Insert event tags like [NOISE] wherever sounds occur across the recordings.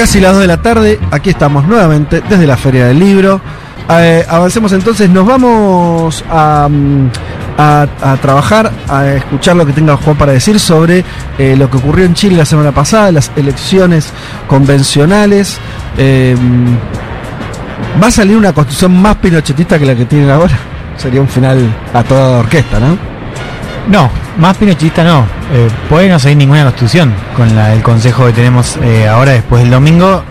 Casi las 2 de la tarde, aquí estamos nuevamente desde la Feria del Libro. Eh, avancemos entonces, nos vamos a, mm, a- a trabajar, a escuchar lo que tenga Juan para decir sobre eh, lo que ocurrió en Chile la semana pasada, las elecciones convencionales. Eh, ¿Va a salir una constitución más pinochetista que la que tienen ahora? Sería un final a toda orquesta, ¿no? No, más pinochetista no. Eh, puede no seguir ninguna constitución con la, el consejo que tenemos eh, ahora después del domingo.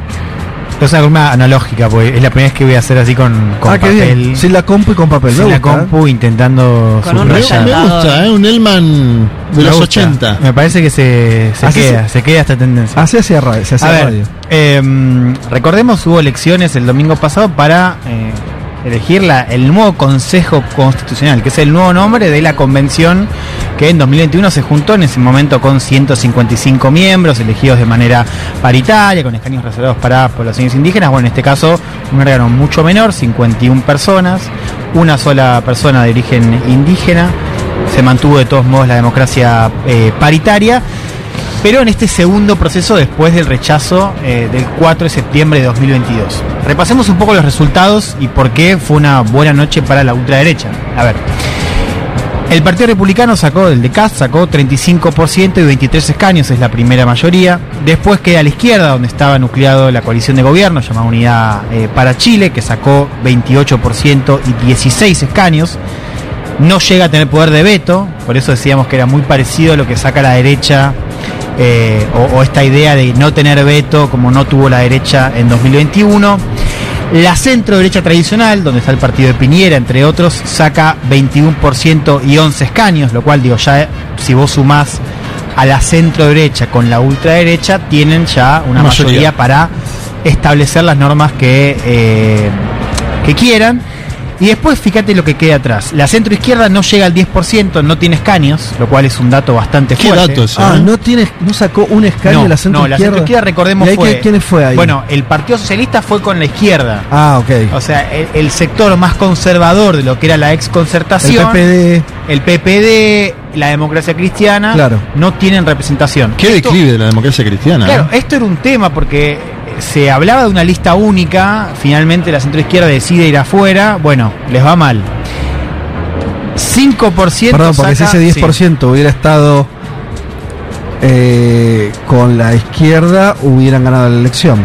Es una forma analógica, porque es la primera vez que voy a hacer así con, con ah, qué papel. bien. Sin la compu y con papel. sin la gusta, ¿eh? compu, intentando Con un Me, subrayar. rayado. me gusta, ¿eh? Un Elman de Me los gusta. 80. Me parece que se, queda, se queda esta tendencia. Así hacía radio. Se hacía A ver, radio. eh, recordemos hubo elecciones el domingo pasado para eh, elegir el nuevo Consejo Constitucional, que es el nuevo nombre de la convención que en 2021 se juntó en ese momento con 155 miembros elegidos de manera paritaria, con escaños reservados para poblaciones indígenas. Bueno, en este caso un órgano mucho menor, 51 personas, una sola persona de origen indígena. Se mantuvo de todos modos la democracia eh, paritaria. Pero en este segundo proceso después del rechazo eh, del 4 de septiembre de 2022. Repasemos un poco los resultados y por qué fue una buena noche para la ultraderecha. A ver. El Partido Republicano sacó, el de Cast sacó 35% y 23 escaños, es la primera mayoría. Después queda a la izquierda, donde estaba nucleado la coalición de gobierno, llamada Unidad eh, para Chile, que sacó 28% y 16 escaños. No llega a tener poder de veto, por eso decíamos que era muy parecido a lo que saca la derecha, eh, o, o esta idea de no tener veto como no tuvo la derecha en 2021. La centro derecha tradicional, donde está el partido de Piñera, entre otros, saca 21% y 11 escaños, lo cual digo, ya eh, si vos sumás a la centro derecha con la ultraderecha, tienen ya una Mayoría. mayoría, para establecer las normas que, eh, que quieran. Y después fíjate lo que queda atrás. La centro izquierda no llega al 10%, no tiene escaños, lo cual es un dato bastante ¿Qué fuerte. dato ese? Ah, no tiene, no sacó un escaño No, de la centro no, la izquierda. centro izquierda, recordemos, ¿Y ahí fue. quiénes fue ahí? Bueno, el Partido Socialista fue con la izquierda. Ah, ok. O sea, el, el sector más conservador de lo que era la ex El concertación, PPD. el PPD, la democracia cristiana, Claro. no tienen representación. Qué Esto- declive de la democracia cristiana. Claro, ¿eh? esto era un tema porque se hablaba de una lista única, finalmente la centroizquierda decide ir afuera, bueno, les va mal. 5% Perdón, porque si ese 10% hubiera estado eh, con la izquierda, hubieran ganado la elección.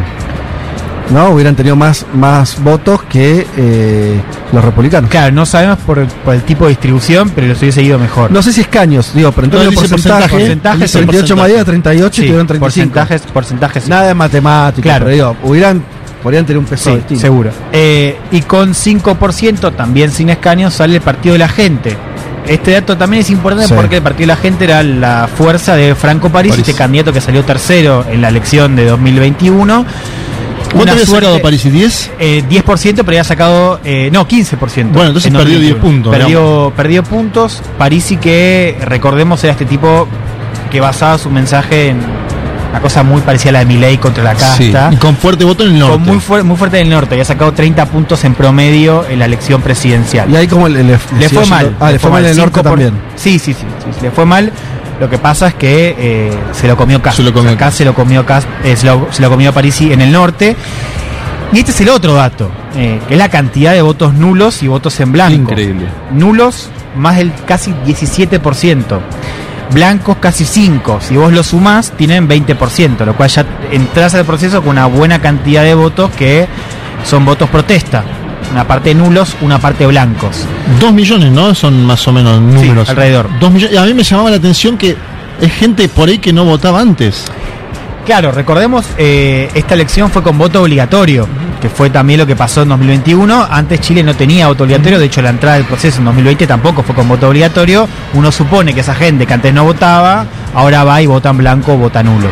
¿No? Hubieran tenido más, más votos que eh, los republicanos. Claro, no sabemos por, por el tipo de distribución, pero los hubiese ido mejor. No sé si escaños, digo, pero en No, términos él dice porcentaje, porcentaje, porcentaje, sí, 38 más 10, 38 Sí, y tuvieron 35. porcentajes, porcentajes. Nada de matemáticas, Claro. pero digo, hubieran, podrían tener un peso Sí, distinto. seguro. Eh, y con 5%, también sin escaños, sale el Partido de la Gente. Este dato también es importante Sí. porque el Partido de la Gente era la fuerza de Franco París, París. este candidato que salió tercero en la elección de 2021. ¿Cuánto había suerte- sacado París? ¿Y 10? Eh, 10%, pero había sacado. eh, no, 15%. Bueno, entonces en perdió 10 2021. puntos, Perdió, perdió puntos. Parisi, que recordemos, era este tipo que basaba su mensaje en una cosa muy parecida a la de Milei contra la Sí. casta. Y con fuerte voto en el norte. Con muy, muy fuerte en el norte. Había sacado 30 puntos en promedio en la elección presidencial. Y ahí como le, le- Le fue sigue mal. Ah, le fue mal en el norte 5 por- también. Sí, sí, sí, sí, Le fue mal. Lo que pasa es que eh, se lo comió Cas. Se lo comió Kast. se lo comió Kast, eh, se, lo, se lo comió Parisi en el norte. Y este es el otro dato, eh, que es la cantidad de votos nulos y votos en blanco. Increíble. Nulos, más del casi 17%. Blancos casi 5. Si vos lo sumás, tienen 20%, lo cual ya entras al proceso con una buena cantidad de votos que son votos protesta. Una parte nulos, una parte blancos. Dos millones, ¿no? Son más o menos números. alrededor. Dos millones. Y a mí me llamaba la atención que es gente por ahí que no votaba antes. Claro, recordemos, eh, esta elección fue con voto obligatorio, que fue también lo que pasó en 2021. Antes Chile no tenía voto obligatorio, de hecho la entrada del proceso en 2020 tampoco fue con voto obligatorio. Uno supone que esa gente que antes no votaba, ahora va y vota en blanco o vota nulo.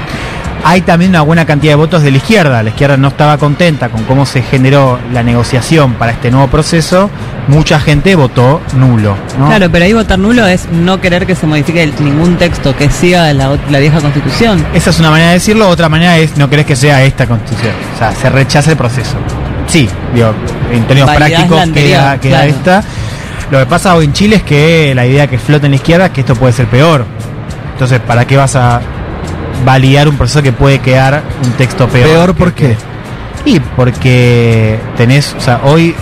Hay también una buena cantidad de votos de la izquierda. La izquierda no estaba contenta con cómo se generó la negociación para este nuevo proceso. Mucha gente votó nulo. ¿no? Claro, pero ahí votar nulo es no querer que se modifique ningún texto que siga la, la vieja constitución. Esa es una manera de decirlo, otra manera es no querés que sea esta constitución. O sea, se rechaza el proceso. Sí, digo, en términos prácticos anterior, queda, queda claro. esta. Lo que pasa hoy en Chile es que la idea que flota en la izquierda es que esto puede ser peor. Entonces, ¿para qué vas a validar un proceso que puede quedar un texto peor. Peor, ¿por qué? Y porque tenés, o sea, hoy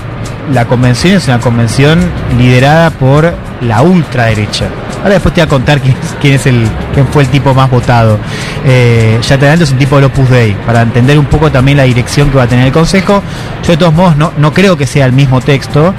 la convención es una convención liderada por la ultraderecha. Ahora después te voy a contar quién, es- quién es el, quién fue el tipo más votado. Eh, ya te adelanto, es un tipo del Opus Dei, para entender un poco también la dirección que va a tener el Consejo. Yo de todos modos no, no creo que sea el mismo texto.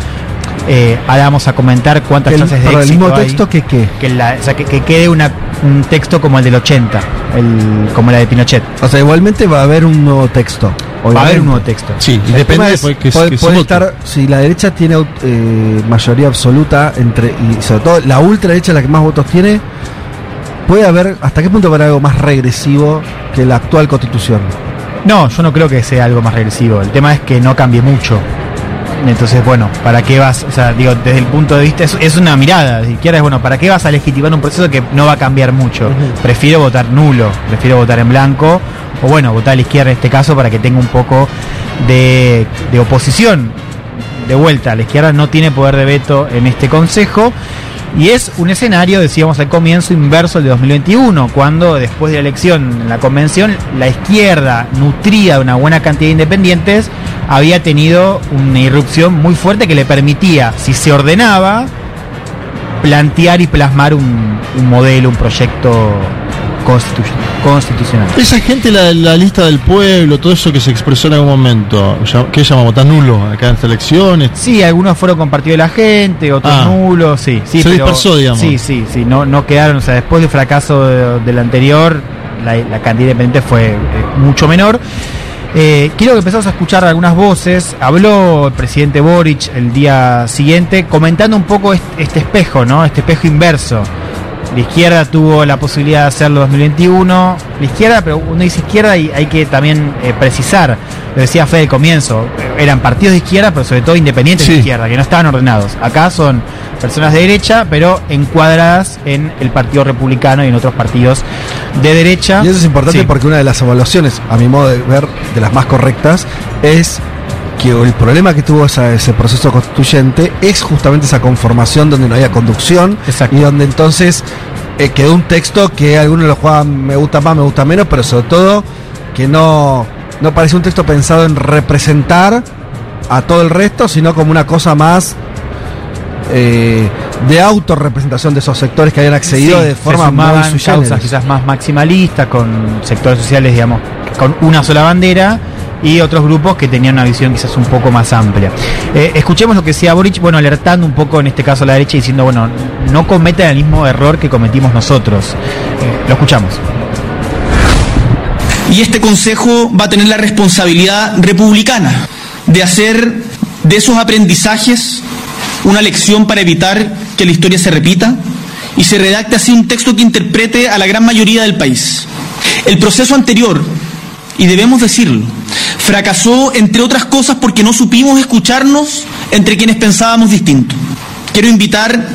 Eh, ahora vamos a comentar cuántas El, chances de perdón, el éxito mismo hay texto que qué. que, la- o sea, que, que quede una, un texto como el del 80, el, como la de Pinochet. O sea, igualmente va a haber un nuevo texto. Va a haber obviamente. un nuevo texto. Sí, y El depende es, de que, puede, que se puede estar, si la derecha tiene eh, mayoría absoluta entre y sobre todo la ultraderecha la que más votos tiene, puede haber hasta qué punto va a haber algo más regresivo que la actual constitución. No, yo no creo que sea algo más regresivo. El tema es que no cambie mucho. Entonces, bueno, ¿para qué vas? O sea, digo, desde el punto de vista, es, es una mirada. Si quieres, bueno, ¿para qué vas a legitimar un proceso que no va a cambiar mucho? Prefiero votar nulo, prefiero votar en blanco, o bueno, votar a la izquierda en este caso para que tenga un poco de, de oposición. De vuelta, la izquierda no tiene poder de veto en este consejo. Y es un escenario, decíamos al comienzo, inverso al de 2021, cuando después de la elección en la convención, la izquierda, nutrida de una buena cantidad de independientes, había tenido una irrupción muy fuerte que le permitía, si se ordenaba, plantear y plasmar un, un modelo, un proyecto constitu- constitucional. Esa gente, la, la lista del pueblo, todo eso que se expresó en algún momento, ¿qué llamamos? ¿Tan nulo acá en estas elecciones? Sí, algunos fueron compartidos de la gente, otros Ah. nulos, sí, sí. Se pero- dispersó, digamos. Sí, sí, sí, no, no quedaron, o sea, después del fracaso de- del anterior, la, la cantidad independiente fue eh, mucho menor. Eh, quiero que empezamos a escuchar algunas voces. Habló el presidente Boric el día siguiente comentando un poco est- este, espejo, ¿no? Este espejo inverso. La izquierda tuvo la posibilidad de hacerlo en 2021. La izquierda, pero uno dice izquierda y hay que también eh, precisar. Lo decía Fede al comienzo. Eran partidos de izquierda, pero sobre todo independientes de izquierda, que no estaban ordenados. Acá son personas de derecha, pero encuadradas en el Partido Republicano y en otros partidos de derecha. Y eso es importante Sí. porque una de las evaluaciones, a mi modo de ver, de las más correctas, es que el problema que tuvo esa- ese proceso constituyente es justamente esa conformación donde no había conducción Exacto. y donde entonces eh, quedó un texto que algunos lo juegan me gusta más, me gusta menos, pero sobre todo que no, no parece un texto pensado en representar a todo el resto, sino como una cosa más eh, de autorrepresentación de esos sectores que habían accedido Sí, de forma sui causas quizás más maximalistas, con sectores sociales, digamos, con una sola bandera y otros grupos que tenían una visión quizás un poco más amplia. Eh, escuchemos lo que decía Boric, bueno, alertando un poco en este caso a la derecha, diciendo, bueno, no cometan el mismo error que cometimos nosotros. Eh, lo escuchamos. Y este Consejo va a tener la responsabilidad republicana de hacer de esos aprendizajes una lección para evitar que la historia se repita y se redacte así un texto que interprete a la gran mayoría del país. El proceso anterior, y debemos decirlo, fracasó entre otras cosas porque no supimos escucharnos entre quienes pensábamos distinto. Quiero invitar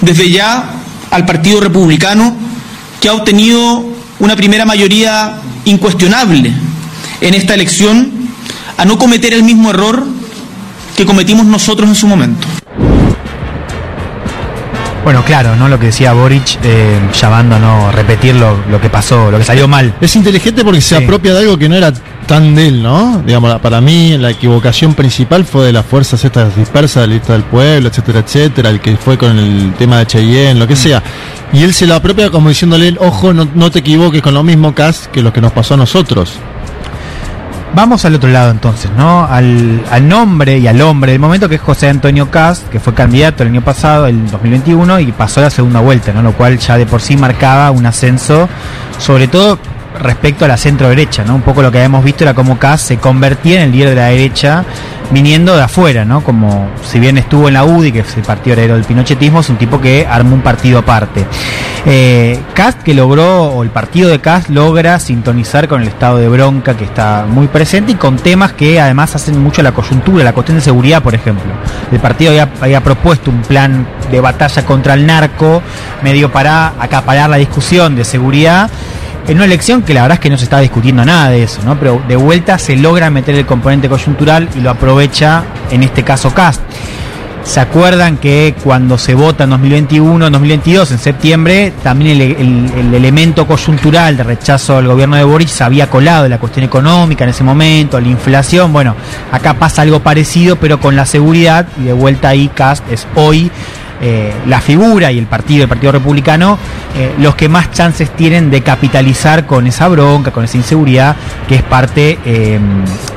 desde ya al Partido Republicano, que ha obtenido una primera mayoría incuestionable en esta elección, a no cometer el mismo error que cometimos nosotros en su momento. Bueno, claro, ¿no? Lo que decía Boric, eh, llamando a no repetir lo, lo que pasó, lo que salió mal. Es inteligente porque se Sí. apropia de algo que no era tan de él, ¿no? Digamos, para mí la equivocación principal fue de las fuerzas estas dispersas de la lista del pueblo, etcétera, etcétera, el que fue con el tema de Cheyenne, lo que sea. Y él se lo apropia como diciéndole, ojo, no, no te equivoques con lo mismo, Cas, que lo que nos pasó a nosotros. Vamos al otro lado entonces, ¿no? Al, al nombre y al hombre del momento que es José Antonio Cast, que fue candidato el año pasado, el 2021, y pasó la segunda vuelta, ¿no? Lo cual ya de por sí marcaba un ascenso, sobre todo respecto a la centro derecha, ¿no? Un poco lo que habíamos visto era cómo Cast se convertía en el líder de la derecha viniendo de afuera, ¿no? Como si bien estuvo en la UDI, que es el partido heredero del pinochetismo, es un tipo que armó un partido aparte. Eh, que logró, o el partido de Cast logra sintonizar con el estado de bronca que está muy presente y con temas que además hacen mucho la coyuntura, la cuestión de seguridad, por ejemplo. El partido había, había propuesto un plan de batalla contra el narco, medio para acaparar la discusión de seguridad en una elección que la verdad es que no se está discutiendo nada de eso, ¿no? Pero de vuelta se logra meter el componente coyuntural y lo aprovecha en este caso Cast. ¿Se acuerdan que cuando se vota en 2021, en 2022, en septiembre, también el, el- el elemento coyuntural de rechazo al gobierno de Boric se había colado la cuestión económica en ese momento, la inflación? Bueno, acá pasa algo parecido, pero con la seguridad, y de vuelta ahí Cast es hoy eh, la figura y el partido, el Partido Republicano, eh, los que más chances tienen de capitalizar con esa bronca, con esa inseguridad, que es parte eh,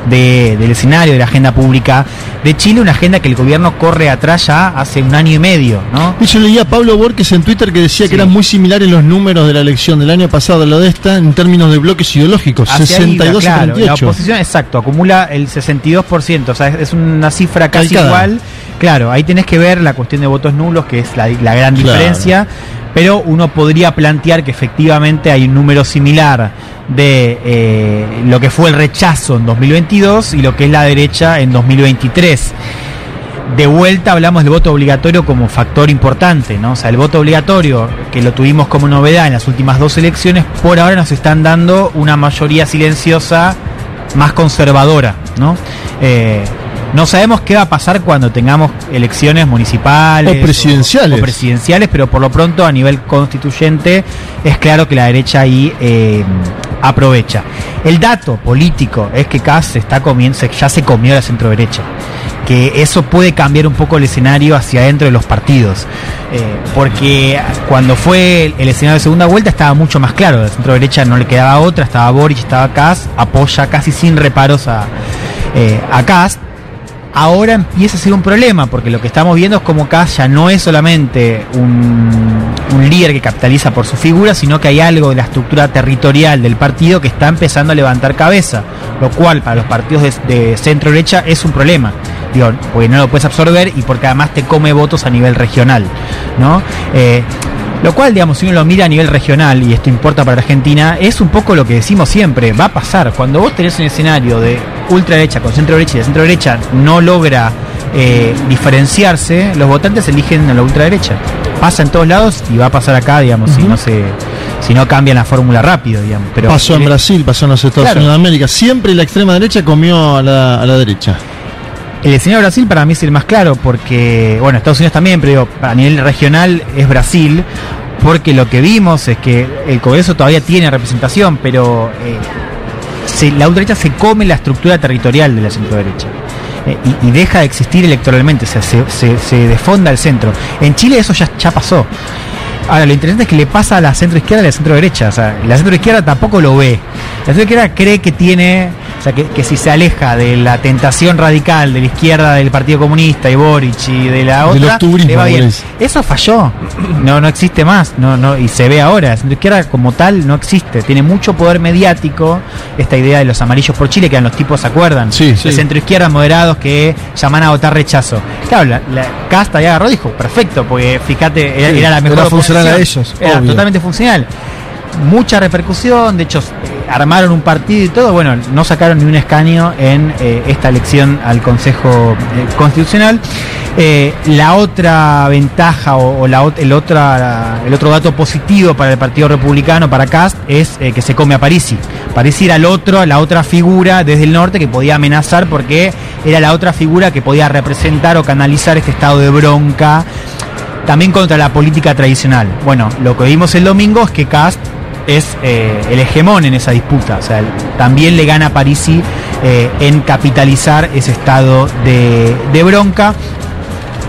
de- del escenario de la agenda pública de Chile, una agenda que el gobierno corre atrás ya hace un año y medio, ¿no? Y yo leía a Pablo Borges en Twitter que decía Sí. que eran muy similares los números de la elección del año pasado a lo de esta en términos de bloques ideológicos, Hacia ahí va, 62 claro, a La 38. oposición, exacto, acumula el 62%, o sea, es, es una cifra casi igual. Claro, ahí tenés que ver la cuestión de votos nulos, que es la, la gran Claro. diferencia, pero uno podría plantear que efectivamente hay un número similar de eh, lo que fue el rechazo en 2022 y lo que es la derecha en 2023 de vuelta hablamos del voto obligatorio como factor importante, ¿no? O sea, el voto obligatorio, que lo tuvimos como novedad en las últimas dos elecciones, por ahora nos están dando una mayoría silenciosa más conservadora, ¿no? Eh, no sabemos qué va a pasar cuando tengamos elecciones municipales O presidenciales. o presidenciales, pero por lo pronto a nivel constituyente es claro que la derecha ahí eh, aprovecha. El dato político es que Kass se está comiendo, ya se comió la centro derecha que eso puede cambiar un poco el escenario hacia adentro de los partidos. Eh, porque cuando fue el, el escenario de segunda vuelta estaba mucho más claro. La centro derecha no le quedaba otra, estaba Boric, estaba Kass, apoya casi sin reparos a, eh, a Kass. Ahora empieza a ser un problema, porque lo que estamos viendo es como Kass ya no es solamente un, líder que capitaliza por su figura, sino que hay algo de la estructura territorial del partido que está empezando a levantar cabeza, lo cual para los partidos de, de centro derecha es un problema. Digo, porque no lo puedes absorber y porque además te come votos a nivel regional, ¿no? Eh, lo cual, digamos, si uno lo mira a nivel regional, y esto importa para Argentina, es un poco lo que decimos siempre, va a pasar. Cuando vos tenés un escenario de ultraderecha con centro derecha y la centro derecha no logra eh, diferenciarse, los votantes eligen a la ultraderecha. Pasa en todos lados y va a pasar acá, digamos, si no se si no cambian la fórmula rápido, digamos. Pero pasó en Brasil, pasó en los Estados Claro. Unidos de América. Siempre la extrema derecha comió a la, a la derecha. El escenario de Brasil para mí es el más claro porque, bueno, Estados Unidos también, pero digo, a nivel regional es Brasil, porque lo que vimos es que el Congreso todavía tiene representación, pero eh, la ultraderecha se come la estructura territorial de la centroderecha. eh, y, deja de existir electoralmente, o sea, se, se, desfonda el centro. En Chile eso ya pasó. Ahora, lo interesante es que le pasa a la centro izquierda y a la centro derecha. O sea, la centro izquierda tampoco lo ve. La centro izquierda cree que tiene, o sea, que, que si se aleja de la tentación radical de la izquierda del Partido Comunista y Boric y de la otra, octubrismo, le va bien. Eso falló. No, no existe más. No, no, y se ve ahora. La centro izquierda como tal no existe. Tiene mucho poder mediático. Esta idea de los amarillos por Chile, que eran los tipos, ¿se acuerdan? Sí, sí. De centro izquierda moderados que llaman a votar rechazo. Claro, la, la Casta ya agarró dijo, perfecto, porque fíjate, era, Sí, era la mejor era a ellos, Era obvio. totalmente funcional. Mucha repercusión, de hecho, eh, armaron un partido y todo. Bueno, no sacaron ni un escaño en eh, esta elección al Consejo eh, Constitucional. La otra ventaja o, o la, el, otra, el otro dato positivo para el Partido Republicano, para Cast, es que se come a Parisi. Parisi era el otro, la otra figura desde el norte que podía amenazar porque era la otra figura que podía representar o canalizar este estado de bronca también contra la política tradicional. Bueno, lo que vimos el domingo es que Cast es eh, el hegemón en esa disputa. O sea, también le gana a Parisi eh, en capitalizar ese estado de, de bronca.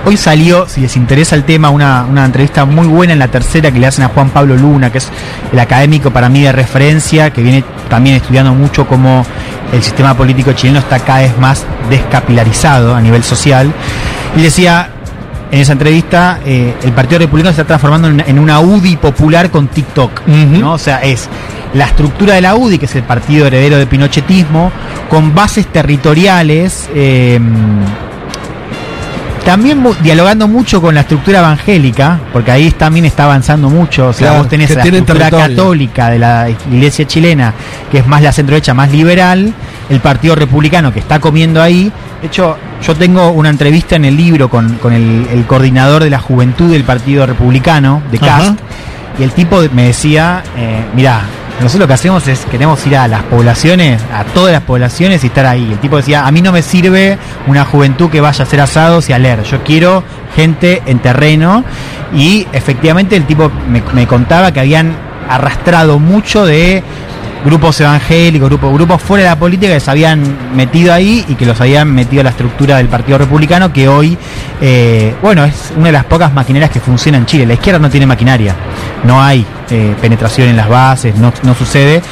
Hoy salió, si les interesa el tema, una, una entrevista muy buena en la tercera que le hacen a Juan Pablo Luna, que es el académico para mí de referencia, que viene también estudiando mucho cómo el sistema político chileno está cada vez más descapilarizado a nivel social. Y decía, en esa entrevista, eh, el Partido Republicano se está transformando en, en una UDI popular con TikTok. ¿no? O sea, es la estructura de la UDI, que es el partido heredero del pinochetismo, con bases territoriales. eh, también dialogando mucho con la estructura evangélica, porque ahí también está avanzando mucho. O sea, Claro, vos tenés la estructura territorio. católica de la iglesia chilena, que es más la centroderecha, más liberal, el Partido Republicano que está comiendo ahí. De hecho, yo tengo una entrevista en el libro con, con el, el coordinador de la juventud del Partido Republicano, de Ajá. CAST, y el tipo me decía, eh, mirá, nosotros lo que hacemos es queremos ir a las poblaciones, a todas las poblaciones y estar ahí. El tipo decía, a mí no me sirve una juventud que vaya a hacer asados y a leer, yo quiero gente en terreno y efectivamente el tipo me, me contaba que habían arrastrado mucho de grupos evangélicos, grupos, grupos fuera de la política que se habían metido ahí y que los habían metido a la estructura del Partido Republicano, que hoy, eh, bueno, es una de las pocas maquineras que funciona en Chile. La izquierda no tiene maquinaria, no hay eh, penetración en las bases, no, no sucede.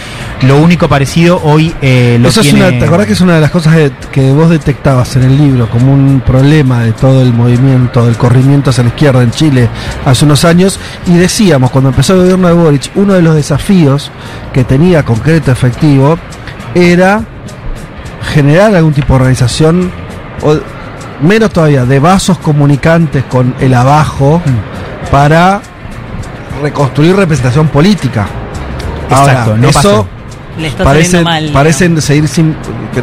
Lo único parecido hoy eh, lo Eso es tiene... una, ¿Te acordás que es una de las cosas que vos detectabas en el libro como un problema de todo el movimiento, del corrimiento hacia la izquierda en Chile hace unos años? Y decíamos, cuando empezó el gobierno de Boric, uno de los desafíos que tenía concreto, efectivo, era generar algún tipo de organización, o menos todavía, de vasos comunicantes con el abajo para reconstruir representación política. Exacto, no eso pasó. Le está saliendo mal. parecen seguir sin. que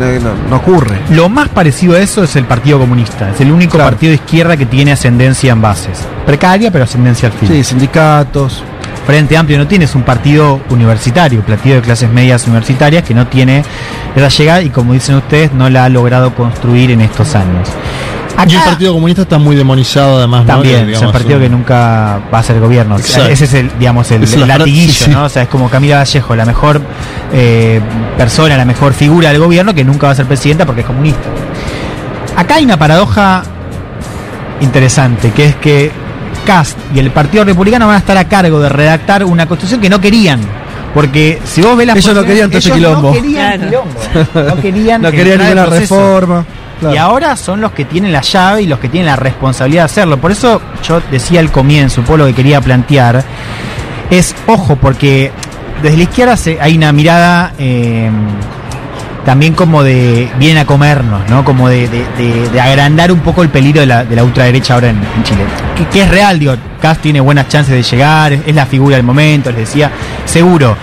no, ocurre. Lo más parecido a eso es el Partido Comunista. Es el único Claro. partido de izquierda que tiene ascendencia en bases. Precaria, pero ascendencia al fin. Sí, sindicatos. Frente Amplio no tiene, es un partido universitario, partido de clases medias universitarias que no tiene esa llegada y como dicen ustedes, no la ha logrado construir en estos años. Y el Acá- Partido Comunista está muy demonizado además. También, es el digamos, partido un- que nunca va a ser gobierno. O sea, Exacto. Ese es el, digamos, el, latiguillo, sí, sí. ¿no? O sea, es como Camila Vallejo, la mejor eh, persona, la mejor figura del gobierno que nunca va a ser presidenta porque es comunista. Acá hay una paradoja interesante, que es que Cast y el Partido Republicano van a estar a cargo de redactar una constitución que no querían. Porque si vos ves las Ellos no querían todo ese quilombo. No querían Claro. quilombo. No querían, [LAUGHS] No querían ninguna proceso. reforma. Y ahora son los que tienen la llave y los que tienen la responsabilidad de hacerlo. Por eso yo decía al comienzo, un poco lo que quería plantear, es ojo, porque desde la izquierda hay una mirada eh, también como de vienen a comernos, ¿no? Como de, de- agrandar un poco el peligro de la, la ultraderecha ahora en, Chile. Que, que es real, digo, Cast tiene buenas chances de llegar, es, es la figura del momento, les decía, seguro.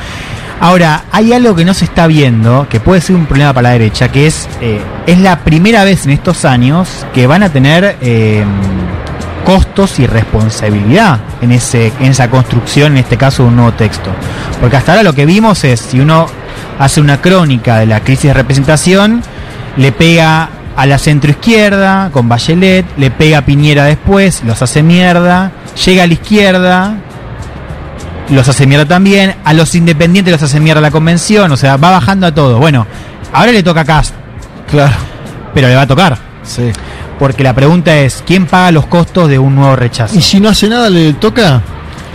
Ahora, hay algo que no se está viendo, que puede ser un problema para la derecha, que es, eh, es la primera vez en estos años que van a tener eh, costos y responsabilidad en, ese, en esa construcción, en este caso, de un nuevo texto. Porque hasta ahora lo que vimos es, si uno hace una crónica de la crisis de representación, le pega a la centroizquierda con Bachelet, le pega a Piñera después, los hace mierda, llega a la izquierda, los hace mierda también, a los independientes los hace mierda la convención, o sea, va bajando a todo. Bueno, ahora le toca a Cast, Claro. pero le va a tocar. Sí. Porque la pregunta es, ¿quién paga los costos de un nuevo rechazo? Y si no hace nada, le toca.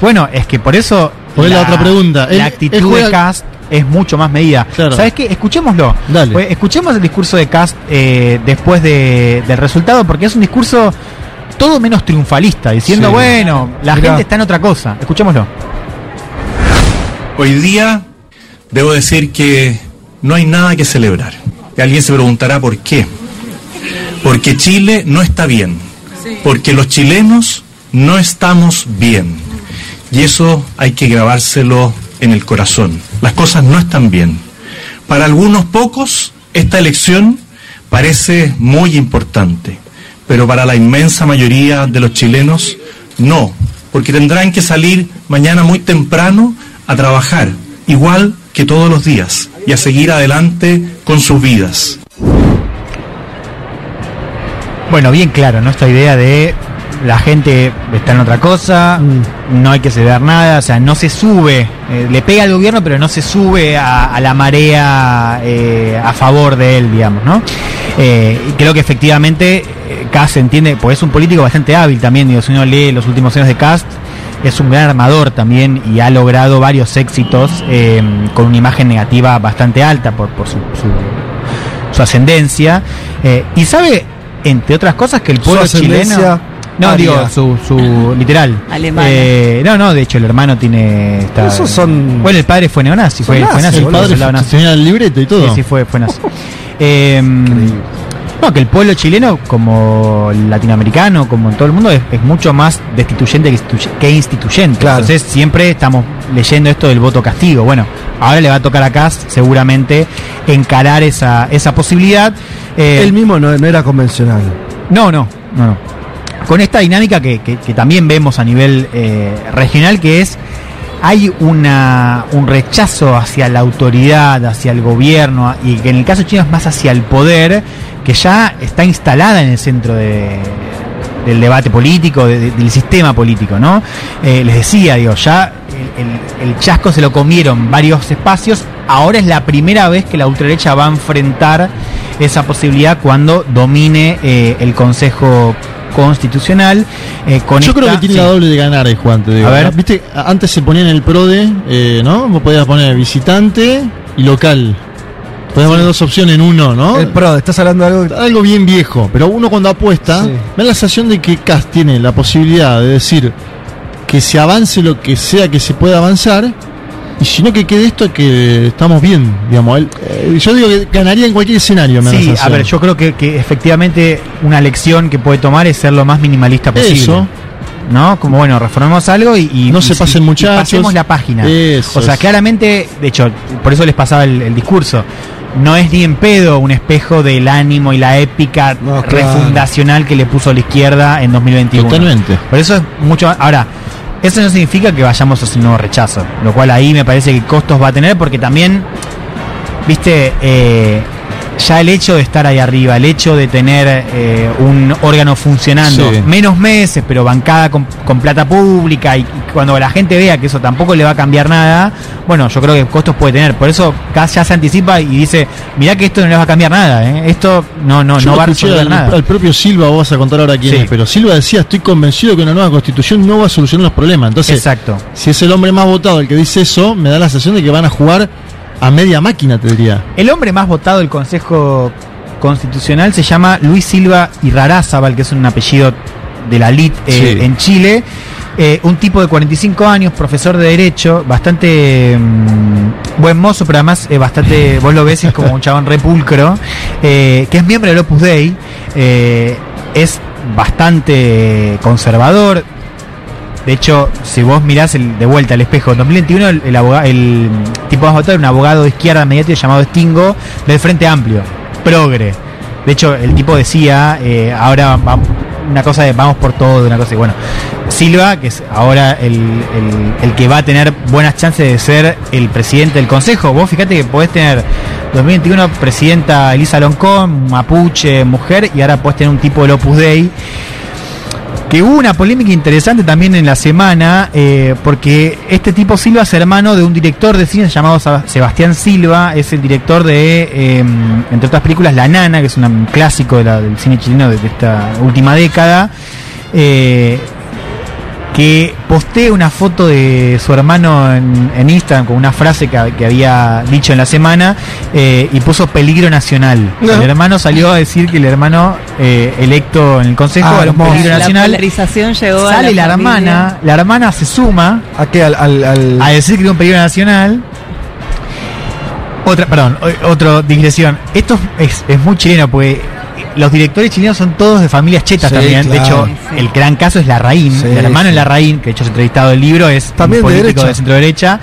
Bueno, es que por eso... Porque la otra pregunta, La él actitud juega- de Cast es mucho más medida. Claro. ¿Sabes qué? Escuchémoslo. Dale. Pues, escuchemos el discurso de Cast eh, después de- del resultado, porque es un discurso todo menos triunfalista, diciendo, Sí. bueno, la Mirá. gente está en otra cosa. Escuchémoslo. Hoy día debo decir que no hay nada que celebrar. Y alguien se preguntará por qué. Porque Chile no está bien. Porque los chilenos no estamos bien. Y eso hay que grabárselo en el corazón. Las cosas no están bien. Para algunos pocos, esta elección parece muy importante. Pero para la inmensa mayoría de los chilenos, no. Porque tendrán que salir mañana muy temprano a trabajar, igual que todos los días, y a seguir adelante con sus vidas. Bueno, bien claro, ¿no? Esta idea de la gente está en otra cosa, no hay que celebrar nada, o sea, no se sube, eh, le pega al gobierno, pero no se sube a, a la marea eh, a favor de él, digamos, ¿no? Eh, y creo que efectivamente eh, Cast entiende, pues es un político bastante hábil también, digo, si uno lee los últimos años de Cast, es un gran armador también y ha logrado varios éxitos eh, con una imagen negativa bastante alta por, por su, su, su ascendencia. Eh, y sabe, entre otras cosas, que el pueblo ascendencia chileno. No, aria. digo, su, su literal. Alemana. Eh, no, no, de hecho, el hermano tiene. Está, Esos son- Bueno, el padre fue neonazi, fue, Son fue nazi, El padre soldado nazi. tenía el libreto y todo. Sí, sí, fue, fue nazi. [LAUGHS] Eh, no, que el pueblo chileno, como latinoamericano, como en todo el mundo, es, es mucho más destituyente que, instituye- que instituyente. Claro. Entonces siempre estamos leyendo esto del voto castigo. Bueno, ahora le va a tocar a Kass seguramente encarar esa, esa posibilidad. Eh, Él mismo no, no era convencional. no, no, no, no. Con esta dinámica que, que- que también vemos a nivel eh, regional, que es hay una, un rechazo hacia la autoridad, hacia el gobierno, y que en el caso chino es más hacia el poder, que ya está instalada en el centro de, del debate político, de- de- del sistema político, ¿no? Eh, les decía, digo, ya el, el- el chasco se lo comieron varios espacios, ahora es la primera vez que la ultraderecha va a enfrentar esa posibilidad cuando domine eh, el Consejo Constitucional. eh, con Yo creo que tiene sí. la doble de ganar ahí, Juan, te digo. A ver. ¿no? Viste, antes se ponía en el PRODE, eh, ¿no? Vos podías poner visitante y local. Podías poner dos opciones en uno, ¿no? El PRO, estás hablando de algo. algo bien viejo, pero uno cuando apuesta, Sí. me da la sensación de que Cast tiene la posibilidad de decir que se avance lo que sea que se pueda avanzar, y si no que quede esto que estamos bien, digamos. Él, eh, yo digo que ganaría en cualquier escenario, me Sí, a ver, yo creo que, que efectivamente una lección que puede tomar es ser lo más minimalista posible. Eso. ¿No? Como bueno, reformemos algo y, y- No y se pasen, y muchachos. pasemos la página. Eso o sea, es. claramente, de hecho, por eso les pasaba el, el discurso. No es ni en pedo un espejo del ánimo y la épica No, claro. refundacional que le puso la izquierda en 2021. Totalmente. Por eso es mucho. Ahora, eso no significa que vayamos hacia un nuevo rechazo. Lo cual ahí me parece que costos va a tener porque también, viste, eh, ya el hecho de estar ahí arriba, el hecho de tener eh, un órgano funcionando, Sí. menos meses, pero bancada con, con plata pública y, y cuando la gente vea que eso tampoco le va a cambiar nada, bueno, yo creo que costos puede tener. Por eso ya se anticipa y dice, mirá que esto no le va a cambiar nada, ¿eh? esto no, no, Yo no va a resolver al, nada. al propio Silva, vos vas a contar ahora quién Sí. es, pero Silva decía, estoy convencido que una nueva constitución no va a solucionar los problemas. Entonces, Exacto. si es el hombre más votado el que dice eso, me da la sensación de que van a jugar a media máquina, te diría. El hombre más votado del Consejo Constitucional se llama Luis Silva Irrarázabal, que es un apellido de la LIT eh, Sí. en Chile. Eh, un tipo de 45 años, profesor de Derecho, bastante mm, buen mozo, pero además eh, bastante, vos lo ves, es como un chabón repulcro, eh, que es miembro del Opus Dei, es bastante conservador, de hecho, si vos mirás el, de vuelta al espejo, en 2021 el, el, aboga- el tipo más votado era un abogado de izquierda mediática llamado Stingo del Frente Amplio, progre. De hecho, el tipo decía, eh, ahora va- una cosa de vamos por todo, una cosa y bueno. Silva, que es ahora el, el- el que va a tener buenas chances de ser el presidente del consejo. Vos fíjate que podés tener 2021 presidenta Elisa Loncón, mapuche, mujer, y ahora podés tener un tipo del Opus Dei que hubo una polémica interesante también en la semana, eh, porque este tipo Silva es hermano de un director de cine llamado Sebastián Silva, es el director de, eh, entre otras películas, La Nana, que es un clásico de la- del cine chileno de esta última década. eh, que postea una foto de su hermano en, en Instagram con una frase que, que había dicho en la semana eh, y puso peligro nacional. No. El hermano salió a decir que el hermano eh, electo en el consejo Ah, era un peligro la nacional. polarización llegó a Sale la, la, hermana, la hermana se suma ¿A qué? Al, al, al- a decir que era un peligro nacional. Otra, perdón, otra digresión. Esto es, es muy chileno, porque los directores chilenos son todos de familias chetas Sí, también. De hecho, Sí, el gran caso es Larraín. Sí, el hermano sí. de Larraín, que de hecho es entrevistado del libro, es También un de político derecha. de, centro derecha.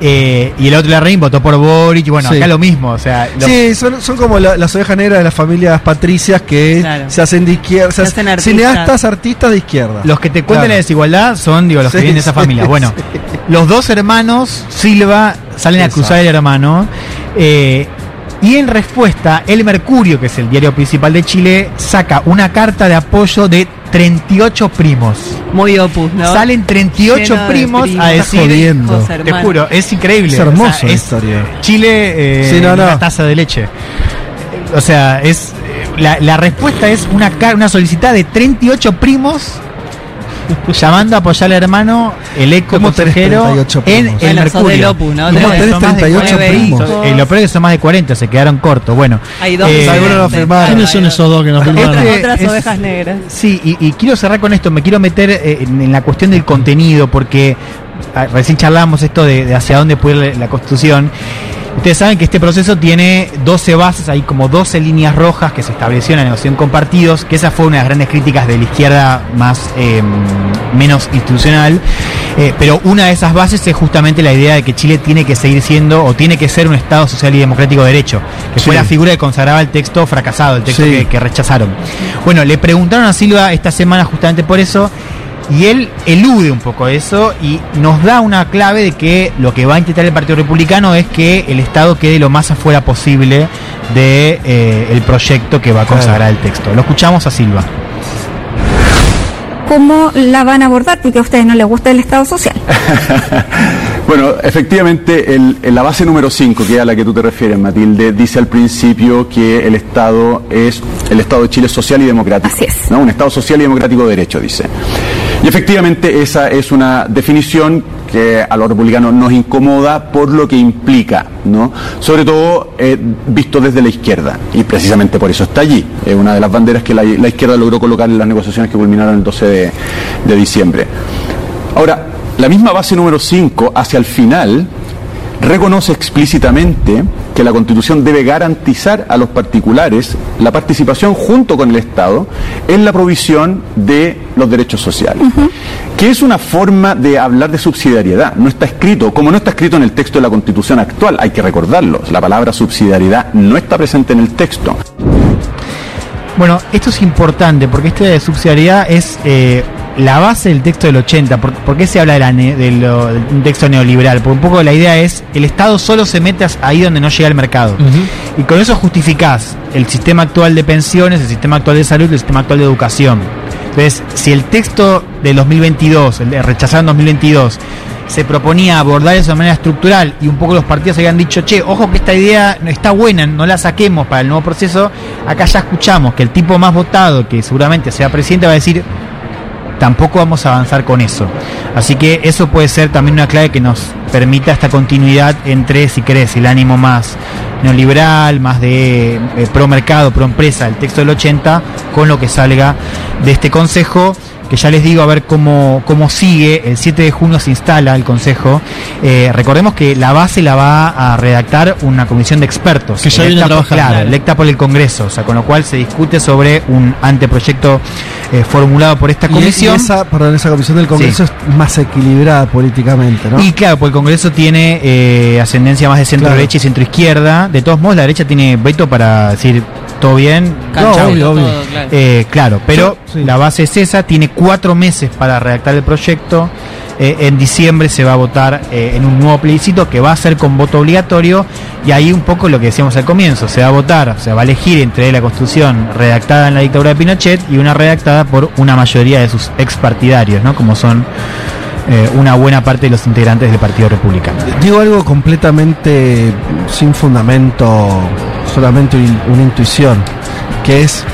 eh, y el otro Larraín votó por Boric. Y bueno, Sí. acá lo mismo. O sea, lo- Sí, son, son como la- las ovejas negras de las familias patricias que Claro. se hacen de izquierda, se Se hacen artistas. cineastas, artistas de izquierda. Los que te cuentan Claro. la desigualdad son, digo, los Sí, que vienen de esa sí, familia. Bueno, sí. los dos hermanos Silva salen a acusar al hermano. eh, y en respuesta, El Mercurio, que es el diario principal de Chile, saca una carta de apoyo de 38 primos. Muy opus, ¿no? Salen 38 Lleno de primos, primos, a decir. Te juro, es increíble. Es hermoso O sea, la es historia. Chile eh, Sí, no, no. una taza de leche. O sea, es eh, la, la respuesta es una, una solicitada de 38 primos llamando a apoyar al hermano ¿Cómo tenés consejero 38 en el Mercurio. Opus, ¿no? Y Tenés bueno, son más de 38 40, primos. eh, lo peor es que son más de 40, se quedaron cortos. Bueno, Hay dos. Eh. Hay ¿Quiénes son esos dos que nos firmaron? Este- Otras es- ovejas negras. Sí, y, y quiero cerrar con esto, me quiero meter eh, en, en la cuestión del contenido, porque ah, recién charlamos esto de, de hacia dónde puede ir la, la constitución. Ustedes saben que este proceso tiene 12 bases, hay como 12 líneas rojas que se estableció en la negociación con partidos, que esa fue una de las grandes críticas de la izquierda más eh, menos institucional. Eh, pero una de esas bases es justamente la idea de que Chile tiene que seguir siendo o tiene que ser un Estado social y democrático de derecho, que fue la figura que consagraba el texto fracasado, el texto Sí. que, que rechazaron. Bueno, le preguntaron a Silva esta semana justamente por eso Y él elude un poco eso y nos da una clave de que lo que va a intentar el Partido Republicano es que el Estado quede lo más afuera posible de eh, el proyecto que va a consagrar el texto. Lo escuchamos a Silva. ¿Cómo la van a abordar? Porque a ustedes no les gusta el Estado social. [LAUGHS] Bueno, efectivamente, el- en la base número 5, que es a la que tú te refieres, Matilde, dice al principio que el Estado es el Estado de Chile es social y democrático. Así es. ¿no? Un Estado social y democrático de derecho, dice. Y efectivamente esa es una definición que a los republicanos nos incomoda por lo que implica, ¿no? Sobre todo eh, visto desde la izquierda, y precisamente por eso está allí. Es una de las banderas que la, izquierda logró colocar en las negociaciones que culminaron el 12 de, de diciembre. Ahora, la misma base número 5, hacia el final, reconoce explícitamente que la Constitución debe garantizar a los particulares la participación junto con el Estado en la provisión de los derechos sociales, que es una forma de hablar de subsidiariedad. No está escrito, como no está escrito en el texto de la Constitución actual, hay que recordarlo, la palabra subsidiariedad no está presente en el texto. Bueno, esto es importante porque esta subsidiariedad es eh, la base del texto del 80. ¿Por, por qué se habla de, la ne- de lo- de un texto neoliberal? Porque un poco la idea es el Estado solo se mete ahí donde no llega el mercado. Y con eso justificás el sistema actual de pensiones, el sistema actual de salud, el sistema actual de educación. Entonces, si el texto del 2022, el de rechazado en 2022, se proponía abordar eso de manera estructural y un poco los partidos habían dicho, che, ojo que esta idea no está buena, no la saquemos para el nuevo proceso, acá ya escuchamos que el tipo más votado, que seguramente sea presidente, va a decir, tampoco vamos a avanzar con eso. Así que eso puede ser también una clave que nos permita esta continuidad entre, si querés, el ánimo más neoliberal, más de eh, pro mercado, pro empresa, el texto del 80, con lo que salga de este consejo que ya les digo a ver cómo, cómo sigue. El 7 de junio se instala el Consejo. Eh, recordemos que la base la va a redactar una comisión de expertos. Que ya viene electa por- trabajando. claro, electa por el Congreso, o sea, con lo cual se discute sobre un anteproyecto eh, formulado por esta comisión. Y esa, perdón, esa comisión del Congreso es más equilibrada políticamente, ¿no? Y claro, porque el Congreso tiene eh, ascendencia más de centro Claro. derecha y centro izquierda. De todos modos, la derecha tiene veto para decir todo bien. No, chau. obvio, obvio. todo, claro. Eh, claro, pero Sí, sí. la base es esa, tiene cuatro meses para redactar el proyecto. Eh, en diciembre se va a votar eh, en un nuevo plebiscito que va a ser con voto obligatorio y ahí un poco lo que decíamos al comienzo, se va a votar, se va a elegir entre la constitución redactada en la dictadura de Pinochet y una redactada por una mayoría de sus expartidarios, ¿no? como son eh, una buena parte de los integrantes del Partido Republicano. Digo algo completamente sin fundamento, solamente un- una intuición, que es,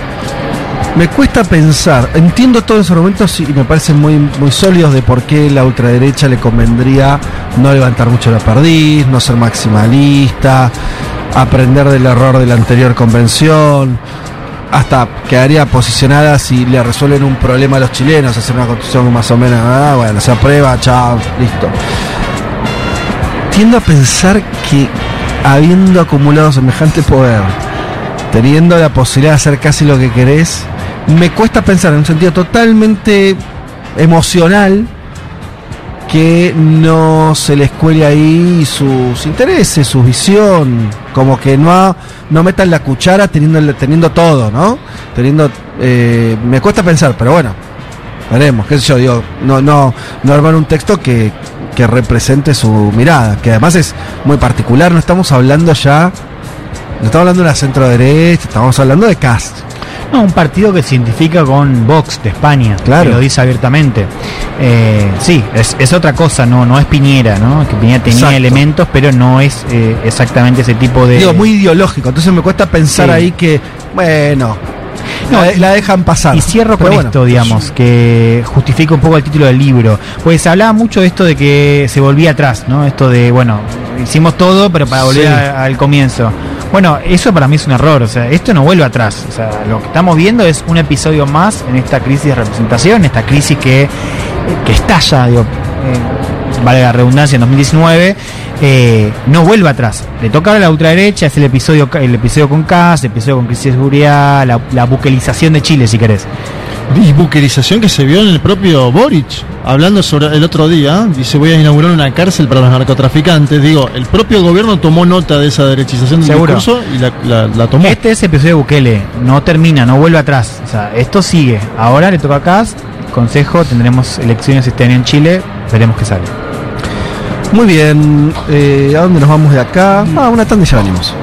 me cuesta pensar, entiendo todos los argumentos y me parecen muy, muy sólidos de por qué la ultraderecha le convendría no levantar mucho la perdiz, no ser maximalista, aprender del error de la anterior convención, hasta quedaría posicionada si le resuelven un problema a los chilenos, hacer una constitución más o menos, ah, bueno, se aprueba, chao, listo. Tiendo a pensar que habiendo acumulado semejante poder, teniendo la posibilidad de hacer casi lo que querés, me cuesta pensar en un sentido totalmente emocional que no se les cuele ahí sus intereses, su visión, como que no no metan la cuchara teniendo teniendo todo, ¿no? Teniendo eh, me cuesta pensar, pero bueno, veremos, qué sé yo, digo, no no no armar un texto que que represente su mirada, que además es muy particular, no estamos hablando ya no estamos hablando de la centro derecha, estamos hablando de Cast. No, un partido que se identifica con Vox de España, Claro. que lo dice abiertamente. Eh, sí, es, es otra cosa, no, no es Piñera, ¿no? Que Piñera tenía Exacto. elementos, pero no es eh, exactamente ese tipo de. Digo, muy ideológico, entonces me cuesta pensar Sí. ahí que, bueno, No, la, dejan pasar. Y cierro con bueno, esto, digamos, que justifica un poco el título del libro. Pues se hablaba mucho de esto de que se volvía atrás, ¿no? Esto de, bueno, hicimos todo, pero para volver Sí. a- al comienzo. Bueno, eso para mí es un error, o sea, esto no vuelve atrás. O sea, lo que estamos viendo es un episodio más en esta crisis de representación, esta crisis que, que estalla, digo, eh, vale la redundancia, en 2019. eh, no vuelve atrás. Le toca a la ultraderecha, es el episodio el episodio con Cas, el episodio con crisis de seguridad, la, la de Chile, si querés. Y que se vio en el propio Boric, hablando sobre el otro día, dice voy a inaugurar una cárcel para los narcotraficantes. Digo, el propio gobierno tomó nota de esa derechización del Seguro. discurso y la, tomó. Este es el episodio de Bukele, no termina, no vuelve atrás. O sea, esto sigue. Ahora le toca a Cast, consejo, tendremos elecciones este año en Chile, veremos qué sale. Muy bien, eh, ¿a dónde nos vamos de acá? A ah, una tanda y ya venimos.